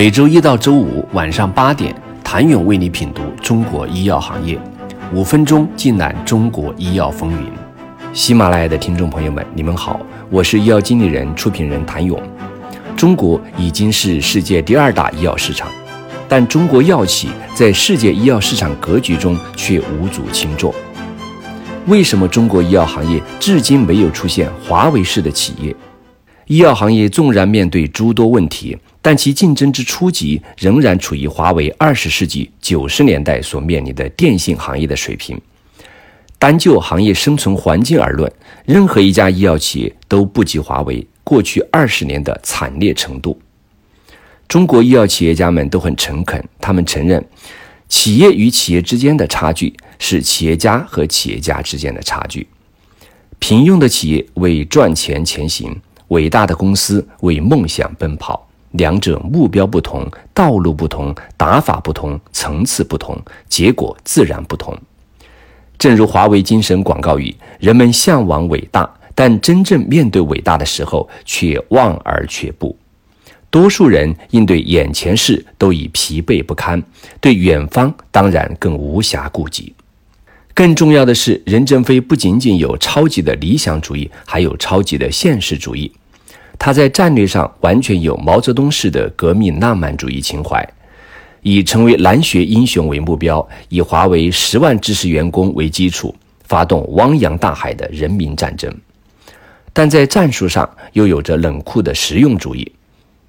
每周一到周五晚上八点，谭勇为你品读中国医药行业，五分钟尽览中国医药风云。喜马拉雅的听众朋友们，你们好，我是医药经理人、出品人谭勇。中国已经是世界第二大医药市场，但中国药企在世界医药市场格局中却无足轻重。为什么中国医药行业至今没有出现华为式的企业？医药行业纵然面对诸多问题，但其竞争之初级仍然处于华为二十世纪九十年代所面临的电信行业的水平。单就行业生存环境而论，任何一家医药企业都不及华为过去二十年的惨烈程度。中国医药企业家们都很诚恳，他们承认，企业与企业之间的差距是企业家和企业家之间的差距。平庸的企业为赚钱前行。伟大的公司为梦想奔跑，两者目标不同，道路不同，打法不同，层次不同，结果自然不同。正如华为精神广告语：“人们向往伟大，但真正面对伟大的时候，却望而却步。”多数人应对眼前事都已疲惫不堪，对远方当然更无暇顾及。更重要的是，任正非不仅仅有超级的理想主义，还有超级的现实主义。他在战略上完全有毛泽东式的革命浪漫主义情怀，以成为蓝血英雄为目标，以华为十万知识员工为基础，发动汪洋大海的人民战争。但在战术上又有着冷酷的实用主义。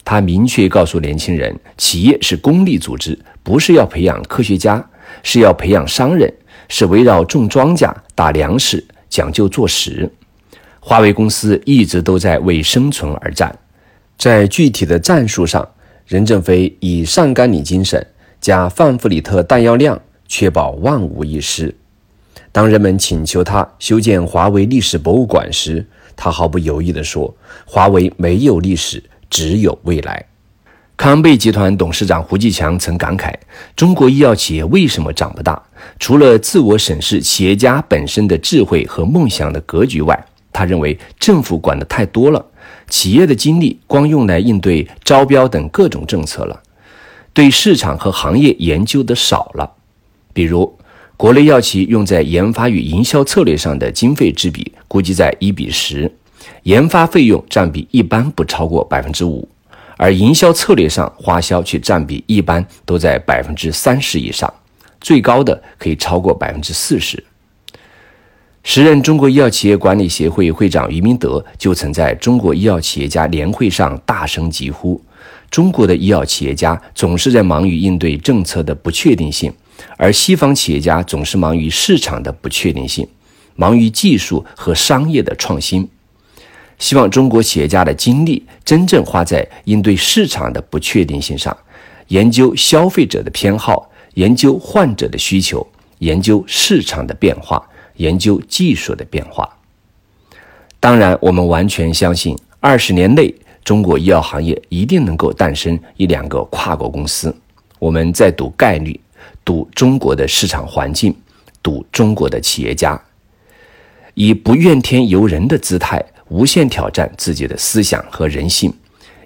他明确告诉年轻人，企业是公立组织，不是要培养科学家，是要培养商人，是围绕种庄稼、打粮食，讲究做实。华为公司一直都在为生存而战，在具体的战术上，任正非以上甘岭精神加范弗里特弹药量，确保万无一失。当人们请求他修建华为历史博物馆时，他毫不犹豫地说：“华为没有历史，只有未来。”康贝集团董事长胡继强曾感慨：“中国医药企业为什么长不大？除了自我审视企业家本身的智慧和梦想的格局外。”他认为政府管的太多了，企业的精力光用来应对招标等各种政策了，对市场和行业研究的少了。比如，国内药企用在研发与营销策略上的经费之比，估计在一比十，研发费用占比一般不超过百分之五，而营销策略上花销却占比一般都在百分之三十以上，最高的可以超过百分之四十。时任中国医药企业管理协会会长余明德就曾在中国医药企业家年会上大声疾呼：“中国的医药企业家总是在忙于应对政策的不确定性，而西方企业家总是忙于市场的不确定性，忙于技术和商业的创新。希望中国企业家的精力真正花在应对市场的不确定性上，研究消费者的偏好，研究患者的需求，研究市场的变化。”研究技术的变化。当然，我们完全相信，二十年内中国医药行业一定能够诞生一两个跨国公司。我们在赌概率，赌中国的市场环境，赌中国的企业家，以不怨天尤人的姿态，无限挑战自己的思想和人性，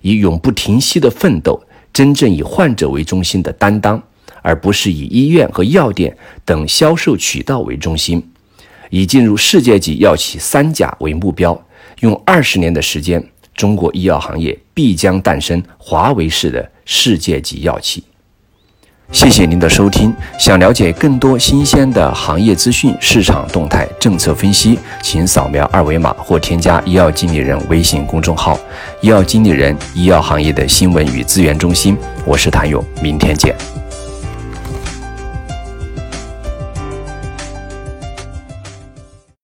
以永不停息的奋斗，真正以患者为中心的担当，而不是以医院和药店等销售渠道为中心。以进入世界级药企三甲为目标，用二十年的时间，中国医药行业必将诞生华为式的世界级药企。谢谢您的收听。想了解更多新鲜的行业资讯、市场动态、政策分析，请扫描二维码或添加医药经理人微信公众号“医药经理人”——医药行业的新闻与资源中心。我是谭勇，明天见。